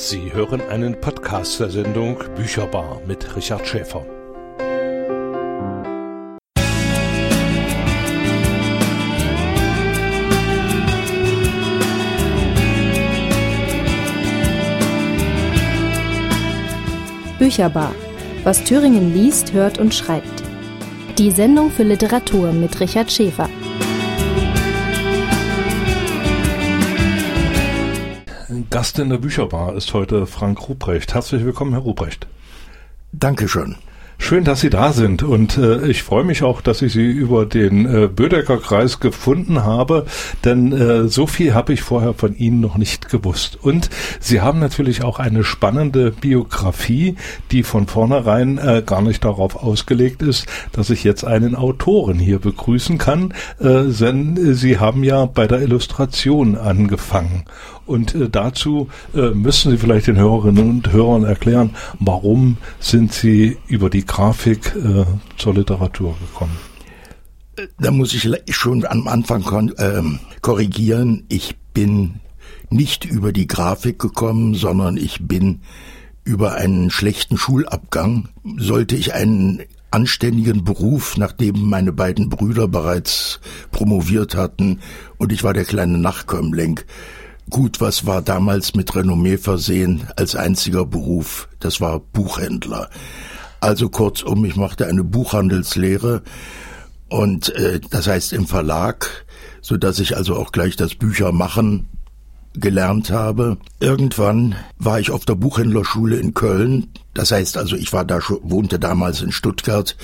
Sie hören einen Podcast der Sendung Bücherbar mit Richard Schäfer. Bücherbar. Was Thüringen liest, hört und schreibt. Die Sendung für Literatur mit Richard Schäfer. Gast in der Bücherbar ist heute Frank Ruprecht. Herzlich willkommen, Herr Ruprecht. Dankeschön. Schön, dass Sie da sind und äh, ich freue mich auch, dass ich Sie über den äh, Bödecker Kreis gefunden habe, denn äh, so viel habe ich vorher von Ihnen noch nicht gewusst. Und Sie haben natürlich auch eine spannende Biografie, die von vornherein äh, gar nicht darauf ausgelegt ist, dass ich jetzt einen Autoren hier begrüßen kann, äh, denn Sie haben ja bei der Illustration angefangen. Und äh, dazu äh, müssen Sie vielleicht den Hörerinnen und Hörern erklären, warum sind Sie über die Grafik äh, zur Literatur gekommen? Da muss ich schon am Anfang ähm, korrigieren. Ich bin nicht über die Grafik gekommen, sondern ich bin über einen schlechten Schulabgang. Sollte ich einen anständigen Beruf, nachdem meine beiden Brüder bereits promoviert hatten und ich war der kleine Nachkömmling, Gut, was war damals mit Renommee versehen als einziger Beruf? Das war Buchhändler. Also kurzum, ich machte eine Buchhandelslehre und äh, das heißt im Verlag, so dass ich also auch gleich das Büchermachen gelernt habe. Irgendwann war ich auf der Buchhändlerschule in Köln. Das heißt also, ich war da wohnte damals in Stuttgart,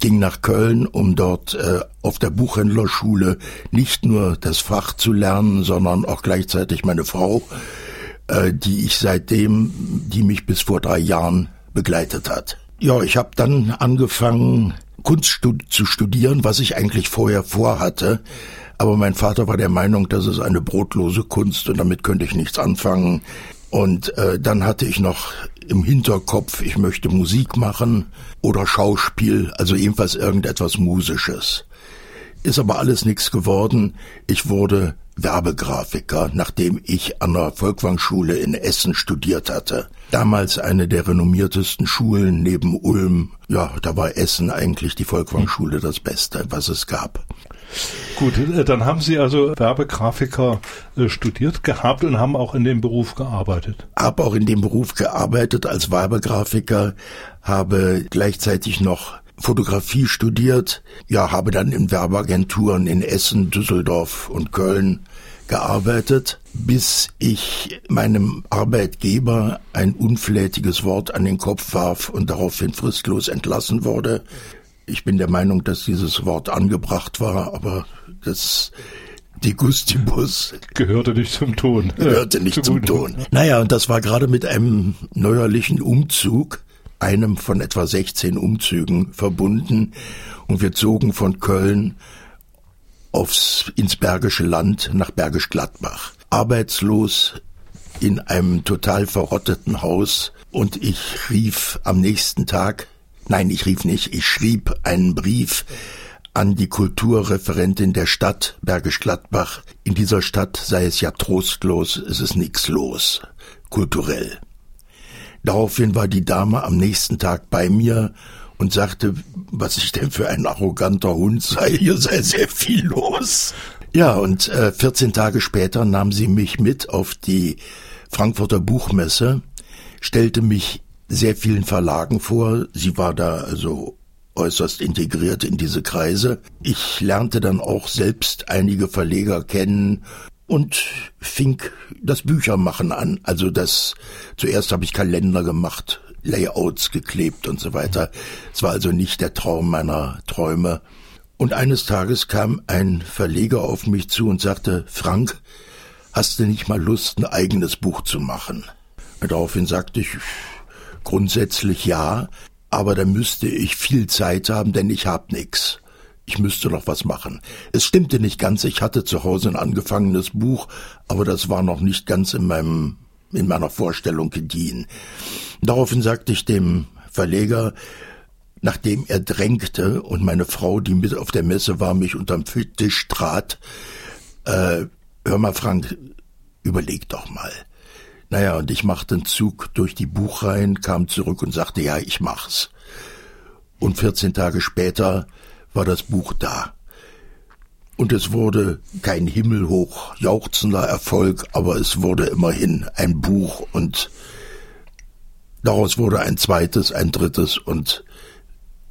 ging nach Köln, um dort äh, auf der Buchhändlerschule nicht nur das Fach zu lernen, sondern auch gleichzeitig meine Frau, äh, die ich seitdem, die mich bis vor drei Jahren begleitet hat. Ja, ich habe dann angefangen, Kunst zu studieren, was ich eigentlich vorher vorhatte. Aber mein Vater war der Meinung, das ist eine brotlose Kunst und damit könnte ich nichts anfangen. Und äh, dann hatte ich noch im Hinterkopf, ich möchte Musik machen oder Schauspiel, also ebenfalls irgendetwas Musisches. Ist aber alles nichts geworden. Ich wurde Werbegrafiker, nachdem ich an der Volkwangschule in Essen studiert hatte. Damals eine der renommiertesten Schulen neben Ulm. Ja, da war Essen eigentlich die Volkwangschule das Beste, was es gab. Gut, äh, dann haben Sie also Werbegrafiker äh, studiert gehabt und haben auch in dem Beruf gearbeitet. Habe auch in dem Beruf gearbeitet als Werbegrafiker, habe gleichzeitig noch Fotografie studiert, ja, habe dann in Werbeagenturen in Essen, Düsseldorf und Köln gearbeitet, bis ich meinem Arbeitgeber ein unflätiges Wort an den Kopf warf und daraufhin fristlos entlassen wurde. Ich bin der Meinung, dass dieses Wort angebracht war, aber das die Gustibus gehörte nicht zum Ton. Gehörte nicht zum Ton. Naja, und das war gerade mit einem neuerlichen Umzug, einem von etwa 16 Umzügen verbunden. Und wir zogen von Köln aufs, ins Bergische Land nach Bergisch Gladbach. Arbeitslos in einem total verrotteten Haus und ich rief am nächsten Tag Nein, ich rief nicht, ich schrieb einen Brief an die Kulturreferentin der Stadt Bergisch Gladbach. In dieser Stadt sei es ja trostlos, es ist nichts los, kulturell. Daraufhin war die Dame am nächsten Tag bei mir und sagte, was ich denn für ein arroganter Hund sei, hier sei sehr viel los. Ja, und äh, 14 Tage später nahm sie mich mit auf die Frankfurter Buchmesse, stellte mich sehr vielen Verlagen vor. Sie war da also äußerst integriert in diese Kreise. Ich lernte dann auch selbst einige Verleger kennen und fing das Büchermachen an. Also das zuerst habe ich Kalender gemacht, Layouts geklebt und so weiter. Es war also nicht der Traum meiner Träume. Und eines Tages kam ein Verleger auf mich zu und sagte, Frank, hast du nicht mal Lust, ein eigenes Buch zu machen? Und daraufhin sagte ich, Grundsätzlich ja, aber da müsste ich viel Zeit haben, denn ich hab nix. Ich müsste noch was machen. Es stimmte nicht ganz, ich hatte zu Hause ein angefangenes Buch, aber das war noch nicht ganz in meinem in meiner Vorstellung gediehen. Daraufhin sagte ich dem Verleger, nachdem er drängte und meine Frau, die mit auf der Messe war, mich unterm Tisch trat, äh, hör mal Frank, überleg doch mal Naja, und ich machte einen Zug durch die Buchreihen, kam zurück und sagte, ja, ich mach's. Und 14 Tage später war das Buch da. Und es wurde kein himmelhoch jauchzender Erfolg, aber es wurde immerhin ein Buch und daraus wurde ein zweites, ein drittes und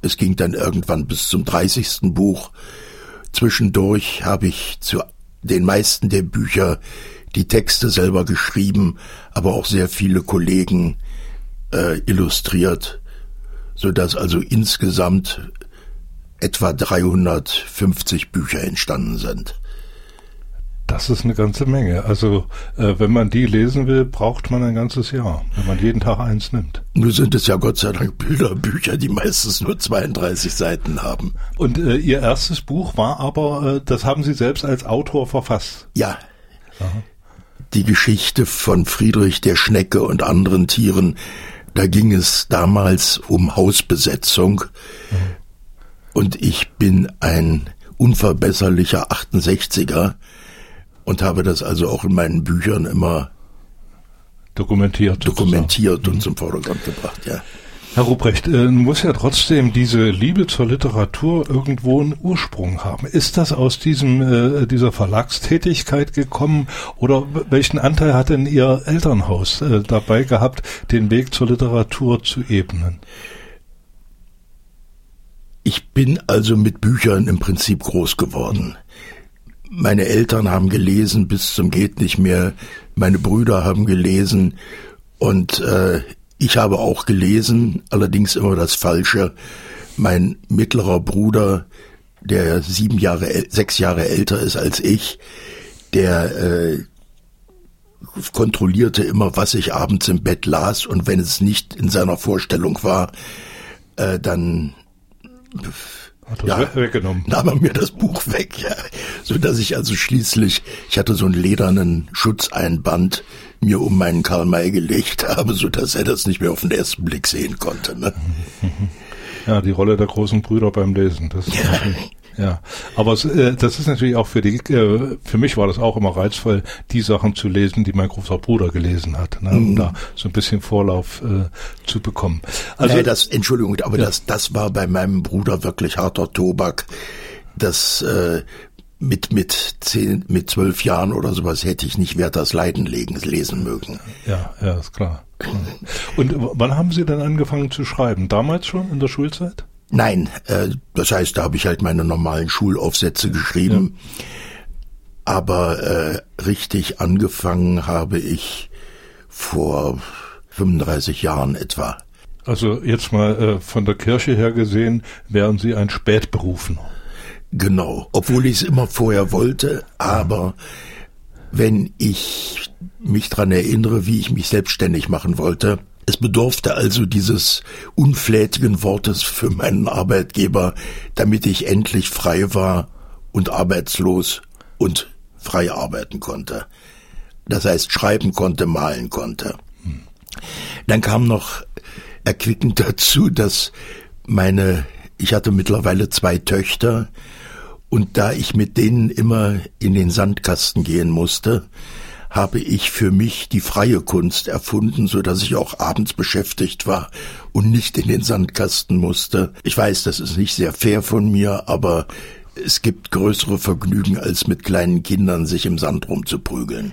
es ging dann irgendwann bis zum 30. Buch. Zwischendurch habe ich zu den meisten der Bücher die Texte selber geschrieben, aber auch sehr viele Kollegen äh, illustriert, so dass also insgesamt etwa 350 Bücher entstanden sind. Das ist eine ganze Menge. Also äh, wenn man die lesen will, braucht man ein ganzes Jahr, wenn man jeden Tag eins nimmt. Nur sind es ja Gott sei Dank Bilderbücher, die meistens nur 32 Seiten haben. Und äh, Ihr erstes Buch war aber, äh, das haben Sie selbst als Autor verfasst. Ja. Aha. Die Geschichte von Friedrich der Schnecke und anderen Tieren, da ging es damals um Hausbesetzung. Mhm. Und ich bin ein unverbesserlicher 68er und habe das also auch in meinen Büchern immer dokumentiert, dokumentiert und mhm. zum Vordergrund gebracht, ja. Herr Ruprecht, äh, muss ja trotzdem diese Liebe zur Literatur irgendwo einen Ursprung haben. Ist das aus diesem äh, dieser Verlagstätigkeit gekommen oder welchen Anteil hat denn Ihr Elternhaus äh, dabei gehabt, den Weg zur Literatur zu ebnen? Ich bin also mit Büchern im Prinzip groß geworden. Meine Eltern haben gelesen bis zum geht nicht mehr. Meine Brüder haben gelesen und äh, ich habe auch gelesen, allerdings immer das Falsche. Mein mittlerer Bruder, der sieben Jahre, sechs Jahre älter ist als ich, der äh, kontrollierte immer, was ich abends im Bett las und wenn es nicht in seiner Vorstellung war, äh, dann hat ja, weggenommen. nahm er mir das Buch weg, ja. So dass ich also schließlich, ich hatte so einen ledernen Schutzeinband mir um meinen Karl May gelegt habe, so dass er das nicht mehr auf den ersten Blick sehen konnte. Ne? Ja, die Rolle der großen Brüder beim Lesen. Das ist ja. Ja, aber es, äh, das ist natürlich auch für die, äh, für mich war das auch immer reizvoll, die Sachen zu lesen, die mein großer Bruder gelesen hat, ne, um mhm. da so ein bisschen Vorlauf äh, zu bekommen. Also nee, das, Entschuldigung, aber ja. das, das war bei meinem Bruder wirklich harter Tobak. Das äh, mit mit zehn, mit zwölf Jahren oder sowas hätte ich nicht Werthers Leiden legen, lesen mögen. Ja, ja, ist klar. Und wann haben Sie denn angefangen zu schreiben? Damals schon in der Schulzeit? Nein, äh, das heißt, da habe ich halt meine normalen Schulaufsätze geschrieben. Ja. Aber äh, richtig angefangen habe ich vor 35 Jahren etwa. Also jetzt mal äh, von der Kirche her gesehen, wären Sie ein Spätberufen. Genau, obwohl ich es immer vorher wollte, aber wenn ich mich dran erinnere, wie ich mich selbstständig machen wollte, es bedurfte also dieses unflätigen Wortes für meinen Arbeitgeber, damit ich endlich frei war und arbeitslos und frei arbeiten konnte. Das heißt, schreiben konnte, malen konnte. Dann kam noch erquickend dazu, dass meine, ich hatte mittlerweile zwei Töchter, und da ich mit denen immer in den Sandkasten gehen musste, habe ich für mich die freie Kunst erfunden, so dass ich auch abends beschäftigt war und nicht in den Sandkasten musste. Ich weiß, das ist nicht sehr fair von mir, aber es gibt größere Vergnügen, als mit kleinen Kindern sich im Sand rumzuprügeln.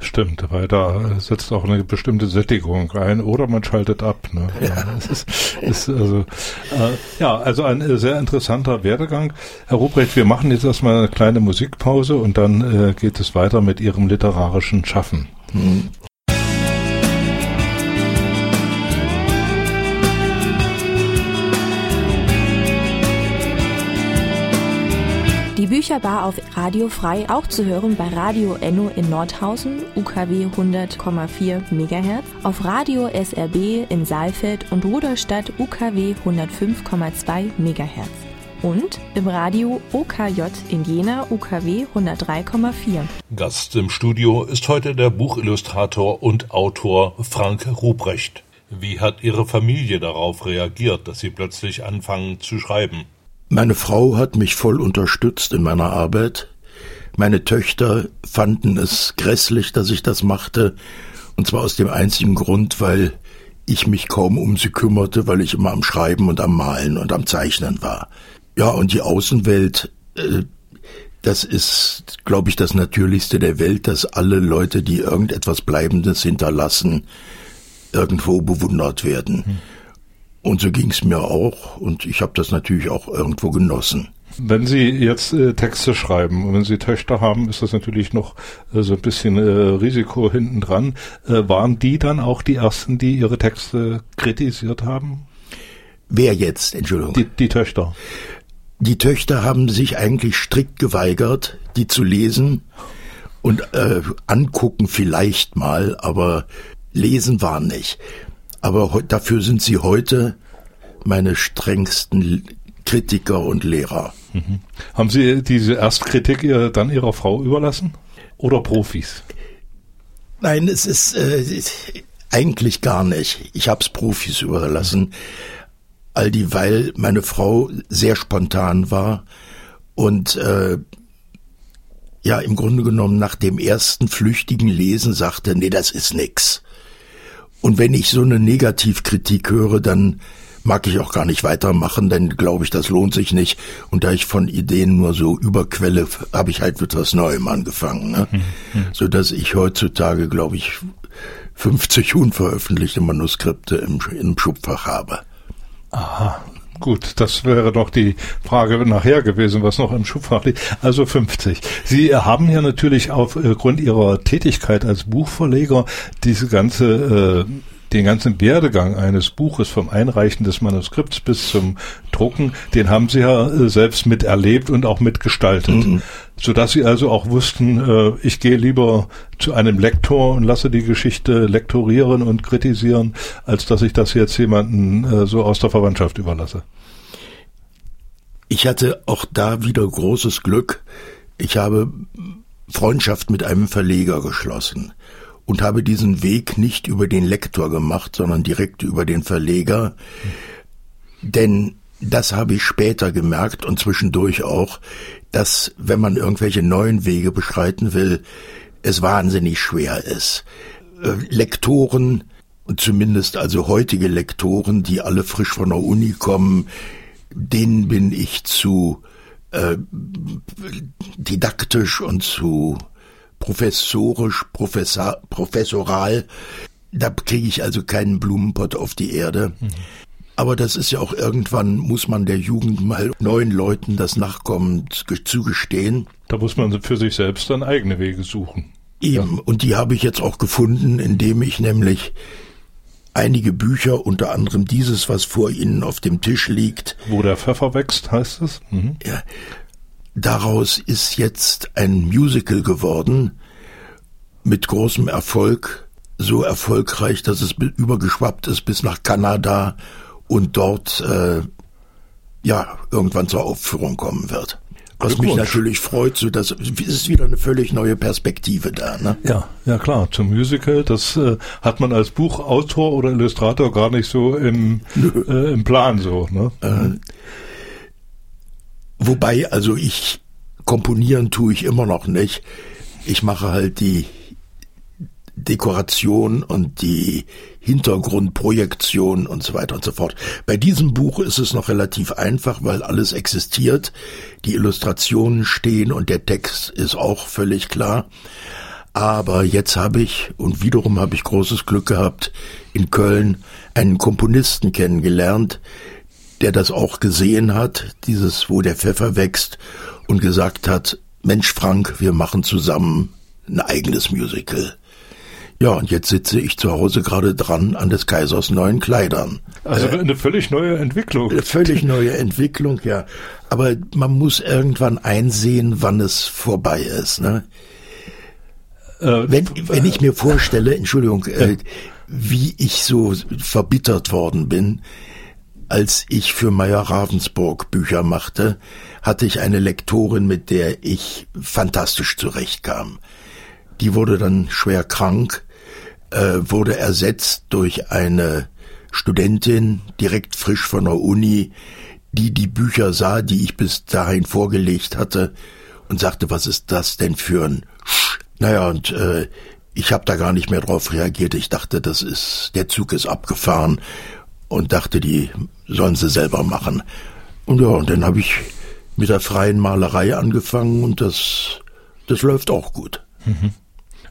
Stimmt, weil da setzt auch eine bestimmte Sättigung ein oder man schaltet ab. Ne? Ja. Ist, ist also, äh, ja, also ein äh, sehr interessanter Werdegang. Herr Ruprecht, wir machen jetzt erstmal eine kleine Musikpause und dann äh, geht es weiter mit Ihrem literarischen Schaffen. Mhm. Bücherbar auf Radio Frei auch zu hören bei Radio Enno in Nordhausen, UKW 100,4 MHz, auf Radio SRB in Saalfeld und Ruderstadt UKW 105,2 MHz und im Radio OKJ in Jena UKW 103,4. Gast im Studio ist heute der Buchillustrator und Autor Frank Ruprecht. Wie hat Ihre Familie darauf reagiert, dass Sie plötzlich anfangen zu schreiben? Meine Frau hat mich voll unterstützt in meiner Arbeit. Meine Töchter fanden es grässlich, dass ich das machte. Und zwar aus dem einzigen Grund, weil ich mich kaum um sie kümmerte, weil ich immer am Schreiben und am Malen und am Zeichnen war. Ja, und die Außenwelt, äh, das ist, glaube ich, das Natürlichste der Welt, dass alle Leute, die irgendetwas Bleibendes hinterlassen, irgendwo bewundert werden. Und so ging es mir auch und ich habe das natürlich auch irgendwo genossen. Wenn Sie jetzt äh, Texte schreiben und wenn Sie Töchter haben, ist das natürlich noch äh, so ein bisschen äh, Risiko hinten dran. Äh, waren die dann auch die ersten, die ihre Texte kritisiert haben? Wer jetzt, Entschuldigung? Die, die Töchter. Die Töchter haben sich eigentlich strikt geweigert, die zu lesen und äh, angucken vielleicht mal, aber lesen war nicht. Aber dafür sind sie heute meine strengsten Kritiker und Lehrer. Mhm. Haben Sie diese Erstkritik äh, dann Ihrer Frau überlassen oder Profis? Nein, es ist äh, eigentlich gar nicht. Ich habe es Profis überlassen, all die, weil meine Frau sehr spontan war und äh, ja im Grunde genommen nach dem ersten flüchtigen Lesen sagte, nee, das ist nix. Und wenn ich so eine Negativkritik höre, dann mag ich auch gar nicht weitermachen, denn glaube ich, das lohnt sich nicht. Und da ich von Ideen nur so überquelle, habe ich halt mit was Neuem angefangen. Ne? Mhm. So dass ich heutzutage, glaube ich, 50 unveröffentlichte Manuskripte im, im Schubfach habe. Aha. Gut, das wäre doch die Frage nachher gewesen, was noch im Schubfach liegt. Also 50. Sie haben ja natürlich aufgrund Ihrer Tätigkeit als Buchverleger diese ganze äh, den ganzen Werdegang eines Buches vom Einreichen des Manuskripts bis zum Drucken, den haben Sie ja äh, selbst miterlebt und auch mitgestaltet. Mhm. Sodass Sie also auch wussten, äh, ich gehe lieber zu einem Lektor und lasse die Geschichte lektorieren und kritisieren, als dass ich das jetzt jemanden äh, so aus der Verwandtschaft überlasse. Ich hatte auch da wieder großes Glück. Ich habe Freundschaft mit einem Verleger geschlossen und habe diesen Weg nicht über den Lektor gemacht, sondern direkt über den Verleger. Denn das habe ich später gemerkt und zwischendurch auch, dass wenn man irgendwelche neuen Wege beschreiten will, es wahnsinnig schwer ist. Äh, Lektoren, zumindest also heutige Lektoren, die alle frisch von der Uni kommen, denen bin ich zu äh, didaktisch und zu professorisch, professor, professoral. Da kriege ich also keinen Blumenpott auf die Erde. Mhm. Aber das ist ja auch irgendwann, muss man der Jugend mal neuen Leuten das Nachkommen zugestehen. Da muss man für sich selbst dann eigene Wege suchen. Eben, ja. und die habe ich jetzt auch gefunden, indem ich nämlich einige Bücher, unter anderem dieses, was vor Ihnen auf dem Tisch liegt. Wo der Pfeffer wächst, heißt es? Mhm. Ja, Daraus ist jetzt ein Musical geworden mit großem Erfolg, so erfolgreich, dass es übergeschwappt ist bis nach Kanada und dort äh, ja irgendwann zur Aufführung kommen wird. Was mich natürlich freut, so dass es ist wieder eine völlig neue Perspektive da. Ne? Ja, ja klar. Zum Musical, das äh, hat man als Buchautor oder Illustrator gar nicht so im, äh, im Plan so. Ne? Äh, Wobei, also ich komponieren tue ich immer noch nicht. Ich mache halt die Dekoration und die Hintergrundprojektion und so weiter und so fort. Bei diesem Buch ist es noch relativ einfach, weil alles existiert. Die Illustrationen stehen und der Text ist auch völlig klar. Aber jetzt habe ich, und wiederum habe ich großes Glück gehabt, in Köln einen Komponisten kennengelernt, der das auch gesehen hat, dieses, wo der Pfeffer wächst, und gesagt hat, Mensch Frank, wir machen zusammen ein eigenes Musical. Ja, und jetzt sitze ich zu Hause gerade dran an des Kaisers neuen Kleidern. Also äh, eine völlig neue Entwicklung. Eine völlig neue Entwicklung, ja. Aber man muss irgendwann einsehen, wann es vorbei ist. Ne? Äh, wenn, wenn ich mir vorstelle, Entschuldigung, äh, wie ich so verbittert worden bin, als ich für Meyer Ravensburg Bücher machte, hatte ich eine Lektorin, mit der ich fantastisch zurechtkam. Die wurde dann schwer krank, äh, wurde ersetzt durch eine Studentin, direkt frisch von der Uni, die die Bücher sah, die ich bis dahin vorgelegt hatte und sagte, was ist das denn für ein Sch Naja, und äh, ich habe da gar nicht mehr drauf reagiert. Ich dachte, das ist, der Zug ist abgefahren und dachte, die sollen sie selber machen. Und ja, und dann habe ich mit der freien Malerei angefangen und das, das läuft auch gut. Mhm.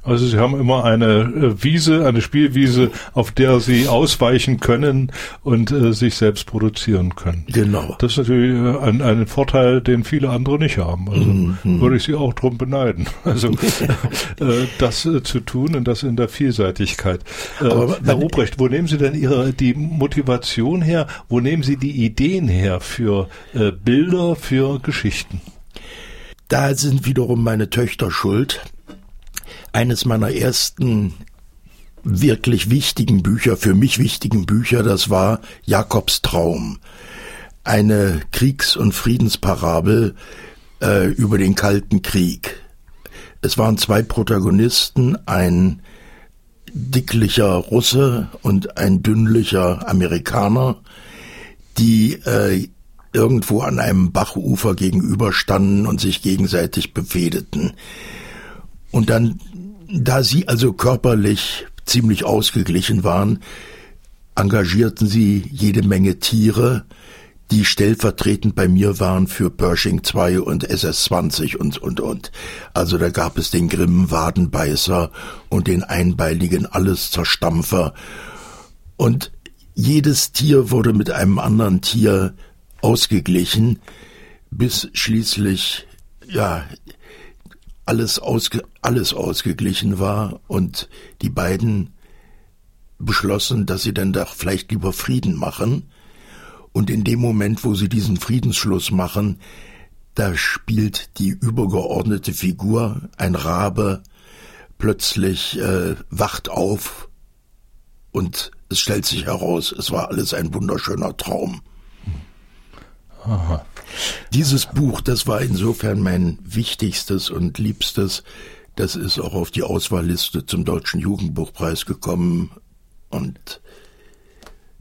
Also Sie haben immer eine äh, Wiese, eine Spielwiese, auf der Sie ausweichen können und äh, sich selbst produzieren können. Genau. Das ist natürlich äh, ein, ein Vorteil, den viele andere nicht haben. Also mhm. würde ich Sie auch drum beneiden. Also äh, das äh, zu tun und das in der Vielseitigkeit. Äh, Aber, Herr Ruprecht, wo nehmen Sie denn Ihre die Motivation her? Wo nehmen Sie die Ideen her für Bilder, für Geschichten? Da sind wiederum meine Töchter schuld eines meiner ersten wirklich wichtigen Bücher, für mich wichtigen Bücher, das war Jakobs Traum. Eine Kriegs- und Friedensparabel äh, über den Kalten Krieg. Es waren zwei Protagonisten, ein dicklicher Russe und ein dünnlicher Amerikaner, die äh, irgendwo an einem Bachufer gegenüberstanden und sich gegenseitig befehdeten. Und dann da sie also körperlich ziemlich ausgeglichen waren, engagierten sie jede Menge Tiere, die stellvertretend bei mir waren für Pershing 2 und SS-20 und, und, und. Also da gab es den grimmen Wadenbeißer und den einbeinigen Alleszerstampfer. Und jedes Tier wurde mit einem anderen Tier ausgeglichen, bis schließlich, ja, alles, ausge, alles ausgeglichen war und die beiden beschlossen, dass sie dann doch vielleicht lieber Frieden machen. Und in dem Moment, wo sie diesen Friedensschluss machen, da spielt die übergeordnete Figur, ein Rabe, plötzlich äh, wacht auf und es stellt sich heraus, es war alles ein wunderschöner Traum. Aha. Dieses Buch, das war insofern mein wichtigstes und liebstes. Das ist auch auf die Auswahlliste zum Deutschen Jugendbuchpreis gekommen. Und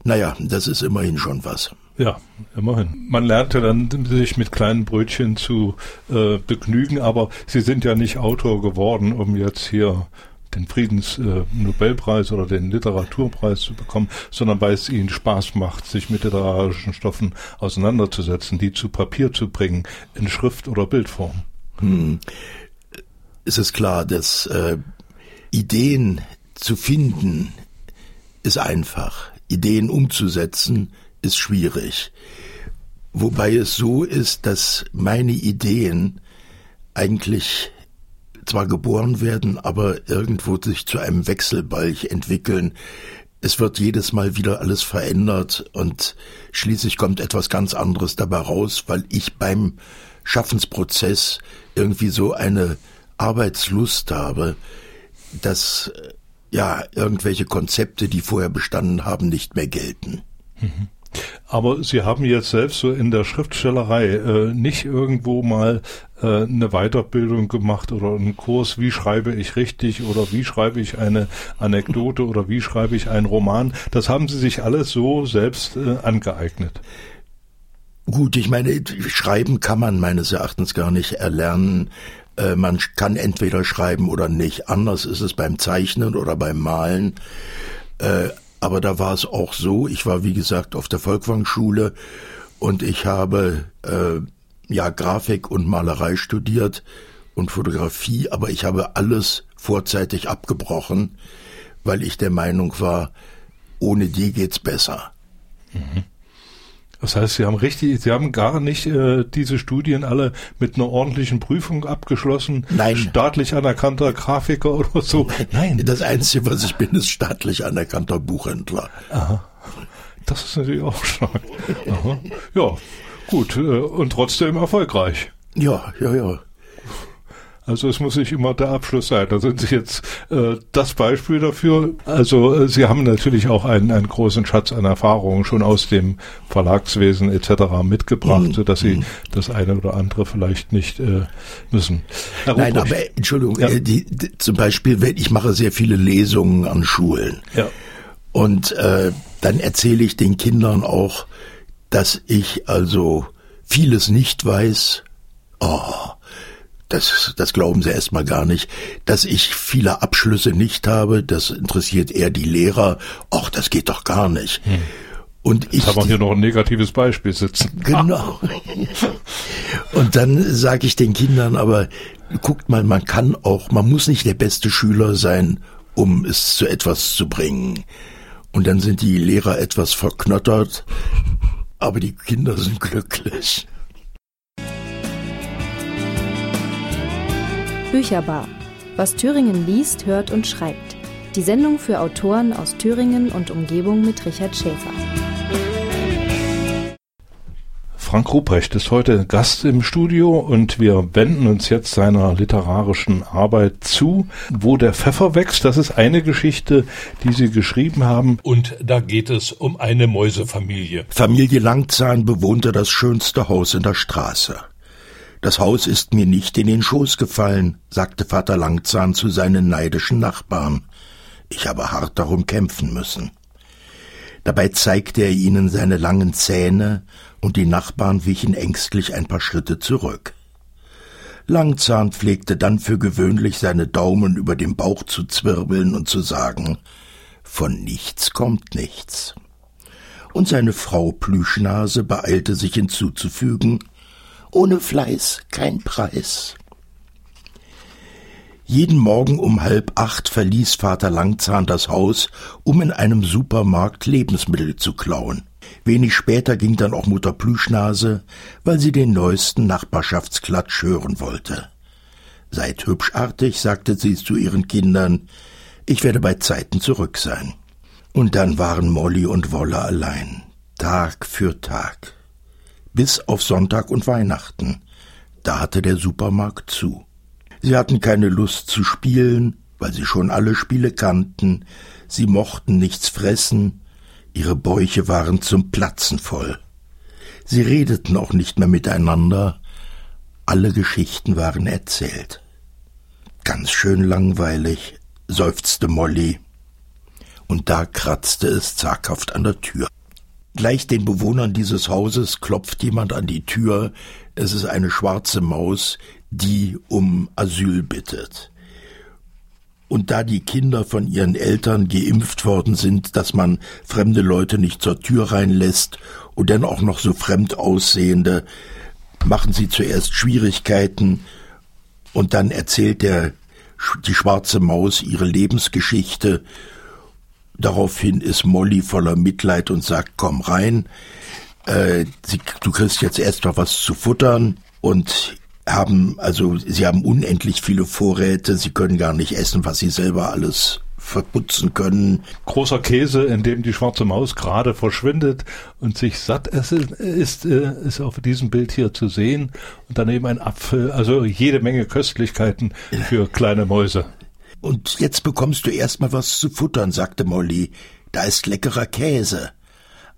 naja, das ist immerhin schon was. Ja, immerhin. Man lernte dann, sich mit kleinen Brötchen zu äh, begnügen, aber Sie sind ja nicht Autor geworden, um jetzt hier den Friedensnobelpreis äh, oder den Literaturpreis zu bekommen, sondern weil es ihnen Spaß macht, sich mit literarischen Stoffen auseinanderzusetzen, die zu Papier zu bringen, in Schrift oder Bildform. Hm. Es ist klar, dass äh, Ideen zu finden ist einfach. Ideen umzusetzen ist schwierig. Wobei es so ist, dass meine Ideen eigentlich zwar geboren werden, aber irgendwo sich zu einem Wechselbalg entwickeln. Es wird jedes Mal wieder alles verändert und schließlich kommt etwas ganz anderes dabei raus, weil ich beim Schaffensprozess irgendwie so eine Arbeitslust habe, dass ja irgendwelche Konzepte, die vorher bestanden haben, nicht mehr gelten. Mhm. Aber Sie haben jetzt selbst so in der Schriftstellerei äh, nicht irgendwo mal äh, eine Weiterbildung gemacht oder einen Kurs, wie schreibe ich richtig oder wie schreibe ich eine Anekdote oder wie schreibe ich einen Roman. Das haben Sie sich alles so selbst äh, angeeignet. Gut, ich meine, schreiben kann man meines Erachtens gar nicht erlernen. Äh, man kann entweder schreiben oder nicht. Anders ist es beim Zeichnen oder beim Malen. Äh, aber da war es auch so, ich war wie gesagt auf der Volkwang-Schule und ich habe äh, ja Grafik und Malerei studiert und Fotografie, aber ich habe alles vorzeitig abgebrochen, weil ich der Meinung war, ohne die geht's besser. Mhm. Das heißt, Sie haben richtig, Sie haben gar nicht äh, diese Studien alle mit einer ordentlichen Prüfung abgeschlossen. Nein. Staatlich anerkannter Grafiker oder so. Nein. Das Einzige, was ich bin, ist staatlich anerkannter Buchhändler. Aha. Das ist natürlich auch stark. Aha. Ja, gut. Äh, und trotzdem erfolgreich. Ja, ja, ja. Also es muss nicht immer der Abschluss sein. Da sind Sie jetzt äh, das Beispiel dafür. Also äh, Sie haben natürlich auch einen, einen großen Schatz an Erfahrungen schon aus dem Verlagswesen etc. mitgebracht, mhm. sodass Sie mhm. das eine oder andere vielleicht nicht äh, müssen. Herr Nein, aber Entschuldigung, ja. Äh, die, die, zum Beispiel, ich mache sehr viele Lesungen an Schulen. Ja. Und äh, dann erzähle ich den Kindern auch, dass ich also vieles nicht weiß. Oh, das, das glauben Sie erstmal gar nicht. Dass ich viele Abschlüsse nicht habe, das interessiert eher die Lehrer. Ach, das geht doch gar nicht. Hm. Und ich haben wir hier noch ein negatives Beispiel sitzen. Genau. Und dann sage ich den Kindern, aber guckt mal, man kann auch, man muss nicht der beste Schüler sein, um es zu etwas zu bringen. Und dann sind die Lehrer etwas verknottert, aber die Kinder sind glücklich. Bücherbar. Was Thüringen liest, hört und schreibt. Die Sendung für Autoren aus Thüringen und Umgebung mit Richard Schäfer. Frank Ruprecht ist heute Gast im Studio und wir wenden uns jetzt seiner literarischen Arbeit zu. Wo der Pfeffer wächst, das ist eine Geschichte, die Sie geschrieben haben. Und da geht es um eine Mäusefamilie. Familie Langzahn bewohnte das schönste Haus in der Straße. Das Haus ist mir nicht in den Schoß gefallen, sagte Vater Langzahn zu seinen neidischen Nachbarn. Ich habe hart darum kämpfen müssen. Dabei zeigte er ihnen seine langen Zähne, und die Nachbarn wichen ängstlich ein paar Schritte zurück. Langzahn pflegte dann für gewöhnlich seine Daumen über dem Bauch zu zwirbeln und zu sagen Von nichts kommt nichts. Und seine Frau Plüschnase beeilte sich hinzuzufügen Ohne Fleiß kein Preis. Jeden Morgen um halb acht verließ Vater Langzahn das Haus, um in einem Supermarkt Lebensmittel zu klauen. Wenig später ging dann auch Mutter Plüschnase, weil sie den neuesten Nachbarschaftsklatsch hören wollte. Seid hübschartig, sagte sie zu ihren Kindern, ich werde bei Zeiten zurück sein. Und dann waren Molly und Wolle allein, Tag für Tag. Bis auf Sonntag und Weihnachten. Da hatte der Supermarkt zu. Sie hatten keine Lust zu spielen, weil sie schon alle Spiele kannten, sie mochten nichts fressen, ihre Bäuche waren zum Platzen voll. Sie redeten auch nicht mehr miteinander, alle Geschichten waren erzählt. Ganz schön langweilig, seufzte Molly, und da kratzte es zaghaft an der Tür. Gleich den Bewohnern dieses Hauses klopft jemand an die Tür, es ist eine schwarze Maus, die um Asyl bittet. Und da die Kinder von ihren Eltern geimpft worden sind, dass man fremde Leute nicht zur Tür reinlässt und dann auch noch so fremd aussehende, machen sie zuerst Schwierigkeiten und dann erzählt der, die schwarze Maus ihre Lebensgeschichte. Daraufhin ist Molly voller Mitleid und sagt, komm rein, äh, sie, du kriegst jetzt erst mal was zu futtern und haben, also sie haben unendlich viele Vorräte, sie können gar nicht essen, was sie selber alles verputzen können. Großer Käse, in dem die schwarze Maus gerade verschwindet und sich satt ist, ist, äh, ist auf diesem Bild hier zu sehen. Und daneben ein Apfel, also jede Menge Köstlichkeiten für kleine Mäuse. Und jetzt bekommst du erstmal was zu futtern, sagte Molly. Da ist leckerer Käse.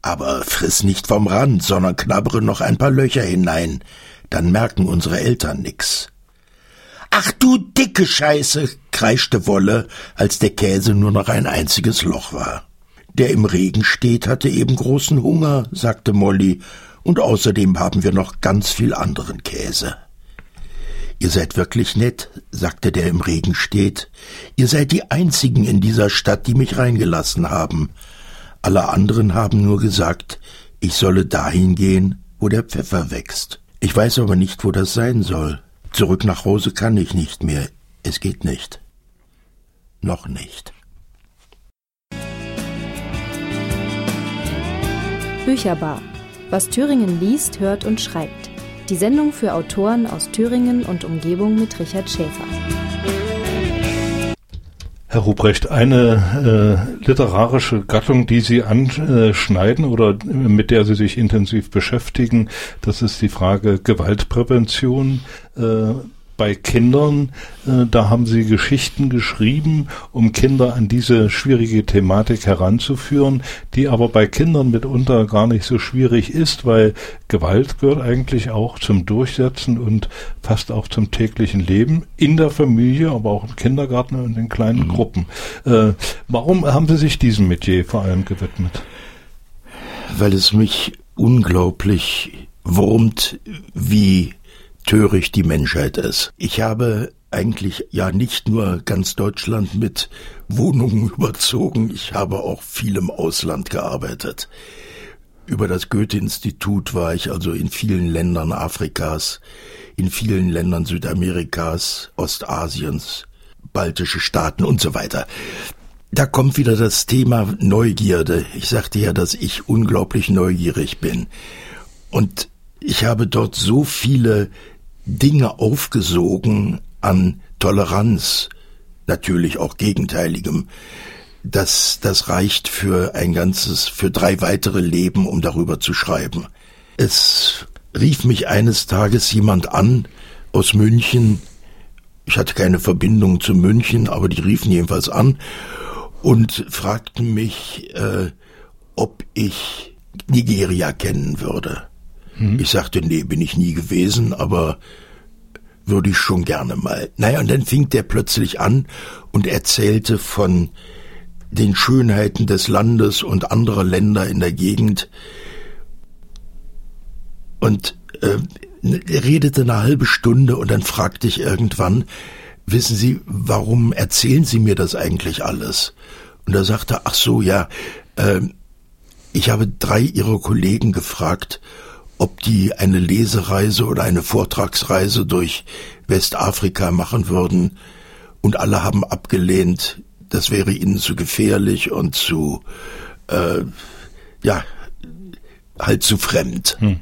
Aber friss nicht vom Rand, sondern knabbere noch ein paar Löcher hinein dann merken unsere Eltern nix. Ach du dicke Scheiße, kreischte Wolle, als der Käse nur noch ein einziges Loch war. Der im Regen steht, hatte eben großen Hunger, sagte Molly, und außerdem haben wir noch ganz viel anderen Käse. Ihr seid wirklich nett, sagte der im Regen steht. Ihr seid die einzigen in dieser Stadt, die mich reingelassen haben. Alle anderen haben nur gesagt, ich solle dahin gehen, wo der Pfeffer wächst. Ich weiß aber nicht, wo das sein soll. Zurück nach Hause kann ich nicht mehr. Es geht nicht. Noch nicht. Bücherbar. Was Thüringen liest, hört und schreibt. Die Sendung für Autoren aus Thüringen und Umgebung mit Richard Schäfer. Herr Ruprecht, eine äh, literarische Gattung, die Sie anschneiden oder mit der Sie sich intensiv beschäftigen, das ist die Frage Gewaltprävention. Äh, bei Kindern, äh, da haben Sie Geschichten geschrieben, um Kinder an diese schwierige Thematik heranzuführen, die aber bei Kindern mitunter gar nicht so schwierig ist, weil Gewalt gehört eigentlich auch zum Durchsetzen und fast auch zum täglichen Leben in der Familie, aber auch im Kindergarten und in kleinen mhm. Gruppen. Äh, warum haben Sie sich diesem Metier vor allem gewidmet? Weil es mich unglaublich wurmt, wie töricht die Menschheit ist. Ich habe eigentlich ja nicht nur ganz Deutschland mit Wohnungen überzogen, ich habe auch viel im Ausland gearbeitet. Über das Goethe-Institut war ich also in vielen Ländern Afrikas, in vielen Ländern Südamerikas, Ostasiens, baltische Staaten und so weiter. Da kommt wieder das Thema Neugierde. Ich sagte ja, dass ich unglaublich neugierig bin. Und ich habe dort so viele Dinge aufgesogen an Toleranz, natürlich auch gegenteiligem, das, das reicht für ein ganzes, für drei weitere Leben, um darüber zu schreiben. Es rief mich eines Tages jemand an aus München. Ich hatte keine Verbindung zu München, aber die riefen jedenfalls an und fragten mich, äh, ob ich Nigeria kennen würde. Hm. Ich sagte, nee, bin ich nie gewesen, aber würde ich schon gerne mal. Naja, und dann fing der plötzlich an und erzählte von den Schönheiten des Landes und anderer Länder in der Gegend. Und äh, er redete eine halbe Stunde und dann fragte ich irgendwann, wissen Sie, warum erzählen Sie mir das eigentlich alles? Und er sagte, ach so, ja, äh, ich habe drei Ihrer Kollegen gefragt, ob die eine Lesereise oder eine Vortragsreise durch Westafrika machen würden, und alle haben abgelehnt, das wäre ihnen zu gefährlich und zu, äh, ja, halt zu fremd. Hm.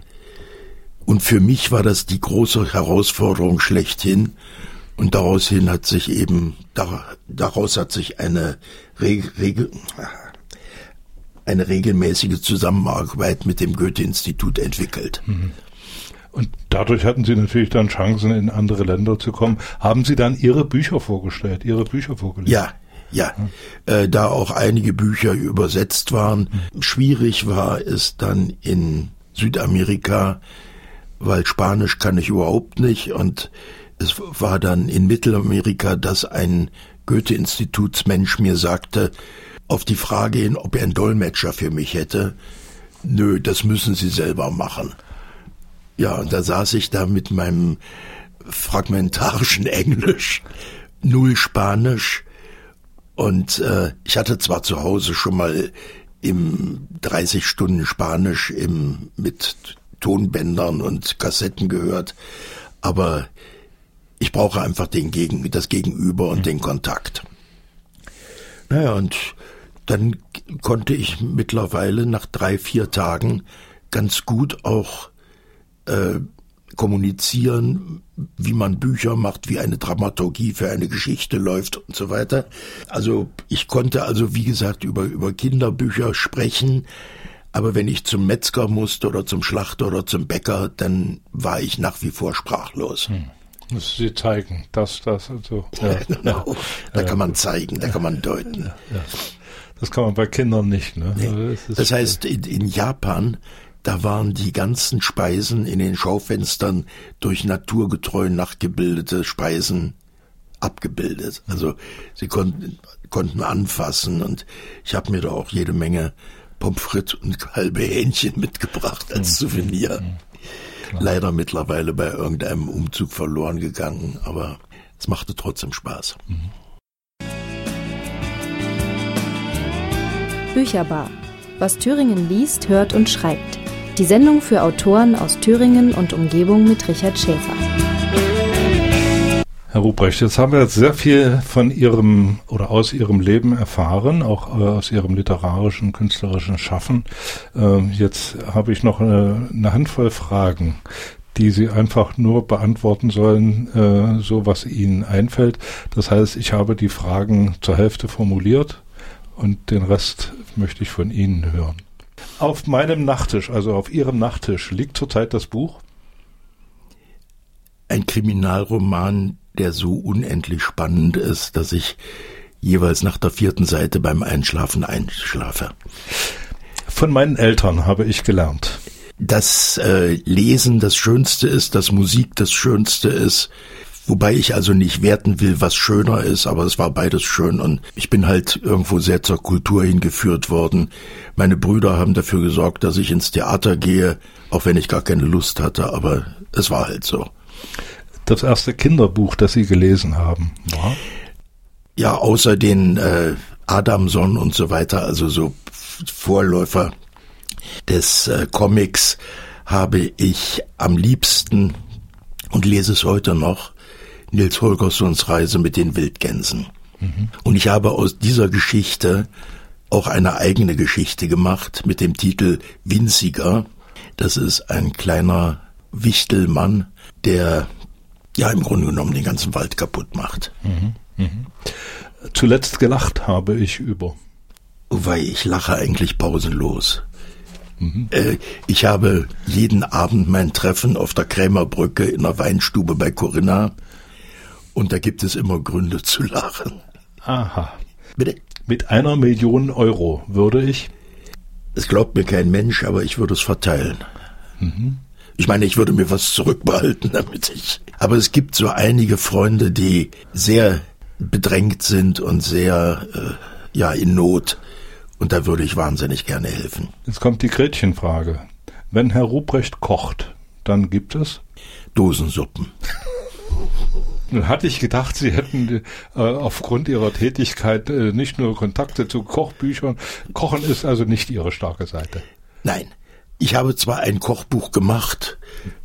Und für mich war das die große Herausforderung schlechthin. Und daraus hin hat sich eben, daraus hat sich eine Regel, eine regelmäßige Zusammenarbeit mit dem Goethe-Institut entwickelt. Mhm. Und dadurch hatten Sie natürlich dann Chancen, in andere Länder zu kommen. Haben Sie dann Ihre Bücher vorgestellt, Ihre Bücher vorgelesen? Ja, ja, äh, da auch einige Bücher übersetzt waren. Mhm. Schwierig war es dann in Südamerika, weil Spanisch kann ich überhaupt nicht und es war dann in Mittelamerika, dass ein Goethe-Institutsmensch mir sagte, auf die Frage hin, ob er einen Dolmetscher für mich hätte, nö, das müssen Sie selber machen. Ja, und da saß ich da mit meinem fragmentarischen Englisch, null Spanisch, und äh, ich hatte zwar zu Hause schon mal im 30 Stunden Spanisch im, mit Tonbändern und Kassetten gehört, aber ich brauche einfach den Gegen, das Gegenüber und mhm. den Kontakt. Naja, und dann konnte ich mittlerweile nach drei, vier Tagen ganz gut auch äh, kommunizieren, wie man Bücher macht, wie eine Dramaturgie für eine Geschichte läuft und so weiter. Also ich konnte also, wie gesagt, über, über Kinderbücher sprechen, aber wenn ich zum Metzger musste oder zum Schlachter oder zum Bäcker, dann war ich nach wie vor sprachlos. Hm. Das Sie zeigen, das, das und so. Ja, genau. Da kann man zeigen, da kann man deuten. Das kann man bei Kindern nicht. Ne? Nee. Also das, heißt, in, in Japan da waren die ganzen Speisen in den Schaufenstern durch naturgetreu nachgebildete Speisen abgebildet. Also sie konnten, konnten anfassen und ich habe mir da auch jede Menge Pommes frites und halbe Hähnchen mitgebracht als hm. Souvenir. Mhm. Leider mittlerweile bei irgendeinem Umzug verloren gegangen, aber es machte trotzdem Spaß. Mhm. Bücherbar. Was Thüringen liest, hört und schreibt. Die Sendung für Autoren aus Thüringen und Umgebung mit Richard Schäfer. Herr Ruprecht, jetzt haben wir jetzt sehr viel von Ihrem oder aus Ihrem Leben erfahren, auch äh, aus Ihrem literarischen, künstlerischen Schaffen. Ähm, jetzt habe ich noch eine, eine, Handvoll Fragen, die Sie einfach nur beantworten sollen, äh, so was Ihnen einfällt. Das heißt, ich habe die Fragen zur Hälfte formuliert und den Rest möchte ich von Ihnen hören. Auf meinem Nachttisch, also auf Ihrem Nachttisch, liegt zurzeit das Buch? Ein Kriminalroman, der so unendlich spannend ist, dass ich jeweils nach der vierten Seite beim Einschlafen einschlafe. Von meinen Eltern habe ich gelernt. Dass äh, Lesen das Schönste ist, dass Musik das Schönste ist, Wobei ich also nicht werten will, was schöner ist, aber es war beides schön und ich bin halt irgendwo sehr zur Kultur hingeführt worden. Meine Brüder haben dafür gesorgt, dass ich ins Theater gehe, auch wenn ich gar keine Lust hatte, aber es war halt so. Das erste Kinderbuch, das Sie gelesen haben, war? Ja, außer den äh, Adamson und so weiter, also so Vorläufer des äh, Comics, habe ich am liebsten und lese es heute noch Nils Holgerssons Reise mit den Wildgänsen. Mhm. Und ich habe aus dieser Geschichte auch eine eigene Geschichte gemacht mit dem Titel Winziger. Das ist ein kleiner Wichtelmann, der ja im Grunde genommen den ganzen Wald kaputt macht. Mhm. Mhm. Zuletzt gelacht habe ich über. Weil ich lache eigentlich pausenlos. Mhm. Äh, ich habe jeden Abend mein Treffen auf der Krämerbrücke in der Weinstube bei Corinna und da gibt es immer Gründe zu lachen. Aha. Bitte? Mit einer Million Euro würde ich. Es glaubt mir kein Mensch, aber ich würde es verteilen. Mhm. Ich meine, ich würde mir was zurückbehalten, damit ich. Aber es gibt so einige Freunde, die sehr bedrängt sind und sehr äh, ja in Not. Und da würde ich wahnsinnig gerne helfen. Jetzt kommt die Gretchenfrage. Wenn Herr Ruprecht kocht, dann gibt es Dosensuppen. Nun hatte ich gedacht, Sie hätten äh, aufgrund Ihrer Tätigkeit äh, nicht nur Kontakte zu Kochbüchern. Kochen ist also nicht Ihre starke Seite. Nein. Ich habe zwar ein Kochbuch gemacht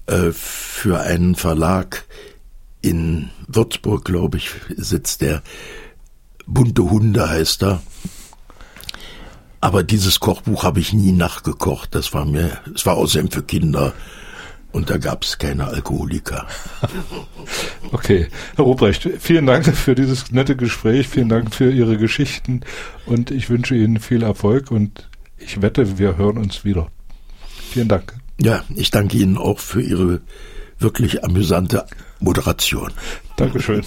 äh, für einen Verlag in Würzburg, glaube ich, sitzt der. Bunte Hunde heißt er. Aber dieses Kochbuch habe ich nie nachgekocht. Das war mir, es war außerdem für Kinder. Und da gab es keine Alkoholiker. Okay, Herr Ruprecht, vielen Dank für dieses nette Gespräch, vielen Dank für Ihre Geschichten und ich wünsche Ihnen viel Erfolg und ich wette, wir hören uns wieder. Vielen Dank. Ja, ich danke Ihnen auch für Ihre wirklich amüsante Moderation. Dankeschön.